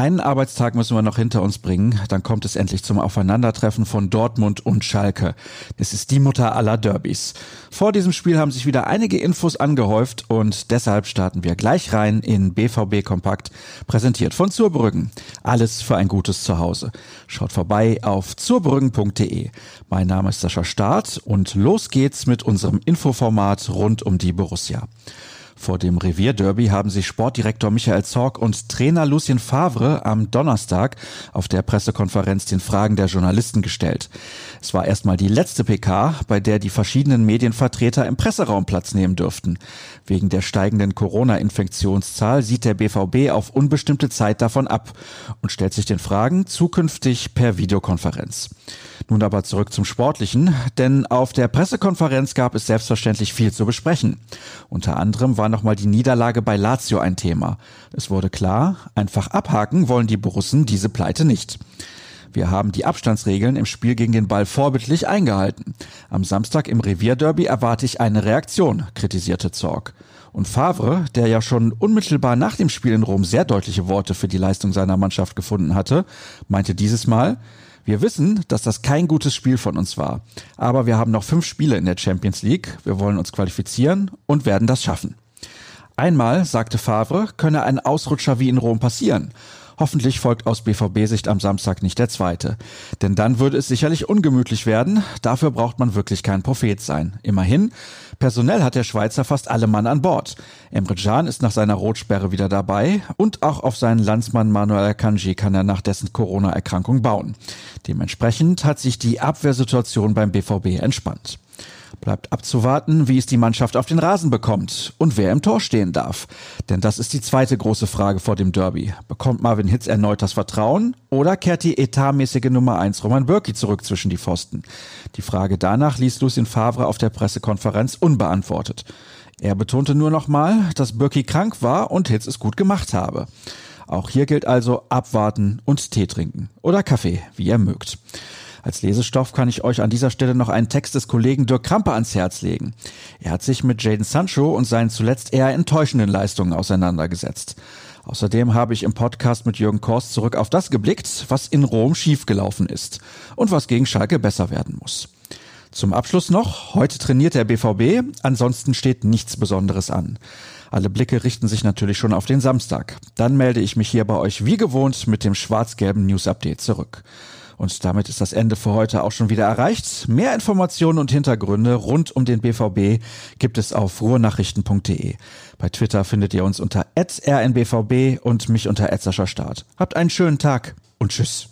Einen Arbeitstag müssen wir noch hinter uns bringen, dann kommt es endlich zum Aufeinandertreffen von Dortmund und Schalke. Es ist die Mutter aller Derbys. Vor diesem Spiel haben sich wieder einige Infos angehäuft und deshalb starten wir gleich rein in BVB Kompakt, präsentiert von Zurbrüggen. Alles für ein gutes Zuhause. Schaut vorbei auf zurbrüggen.de. Mein Name ist Sascha Staat und los geht's mit unserem Infoformat rund um die Borussia. Vor dem Revierderby haben sich Sportdirektor Michael Zorg und Trainer Lucien Favre am Donnerstag auf der Pressekonferenz den Fragen der Journalisten gestellt. Es war erstmal die letzte PK, bei der die verschiedenen Medienvertreter im Presseraum Platz nehmen dürften. Wegen der steigenden Corona-Infektionszahl sieht der BVB auf unbestimmte Zeit davon ab und stellt sich den Fragen zukünftig per Videokonferenz. Nun aber zurück zum Sportlichen, denn auf der Pressekonferenz gab es selbstverständlich viel zu besprechen. Unter anderem war nochmal die Niederlage bei Lazio ein Thema. Es wurde klar, einfach abhaken wollen die Borussen diese Pleite nicht. Wir haben die Abstandsregeln im Spiel gegen den Ball vorbildlich eingehalten. Am Samstag im Revierderby erwarte ich eine Reaktion, kritisierte Zorg. Und Favre, der ja schon unmittelbar nach dem Spiel in Rom sehr deutliche Worte für die Leistung seiner Mannschaft gefunden hatte, meinte dieses Mal, wir wissen, dass das kein gutes Spiel von uns war. Aber wir haben noch fünf Spiele in der Champions League. Wir wollen uns qualifizieren und werden das schaffen. Einmal, sagte Favre, könne ein Ausrutscher wie in Rom passieren. Hoffentlich folgt aus BVB-Sicht am Samstag nicht der zweite. Denn dann würde es sicherlich ungemütlich werden. Dafür braucht man wirklich kein Prophet sein. Immerhin, personell hat der Schweizer fast alle Mann an Bord. Emre Can ist nach seiner Rotsperre wieder dabei und auch auf seinen Landsmann Manuel Akanji kann er nach dessen Corona-Erkrankung bauen. Dementsprechend hat sich die Abwehrsituation beim BVB entspannt. Bleibt abzuwarten, wie es die Mannschaft auf den Rasen bekommt und wer im Tor stehen darf. Denn das ist die zweite große Frage vor dem Derby. Bekommt Marvin Hitz erneut das Vertrauen oder kehrt die etatmäßige Nummer 1 Roman Bürki zurück zwischen die Pfosten? Die Frage danach ließ Lucien Favre auf der Pressekonferenz unbeantwortet. Er betonte nur nochmal, dass Bürki krank war und Hitz es gut gemacht habe. Auch hier gilt also abwarten und Tee trinken oder Kaffee, wie ihr mögt. Als Lesestoff kann ich euch an dieser Stelle noch einen Text des Kollegen Dirk Krampe ans Herz legen. Er hat sich mit Jaden Sancho und seinen zuletzt eher enttäuschenden Leistungen auseinandergesetzt. Außerdem habe ich im Podcast mit Jürgen Korst zurück auf das geblickt, was in Rom schiefgelaufen ist und was gegen Schalke besser werden muss. Zum Abschluss noch, heute trainiert der BVB, ansonsten steht nichts Besonderes an. Alle Blicke richten sich natürlich schon auf den Samstag. Dann melde ich mich hier bei euch wie gewohnt mit dem schwarz-gelben News Update zurück. Und damit ist das Ende für heute auch schon wieder erreicht. Mehr Informationen und Hintergründe rund um den BVB gibt es auf ruhrnachrichten.de. Bei Twitter findet ihr uns unter rnbvb und mich unter Start. Habt einen schönen Tag und tschüss.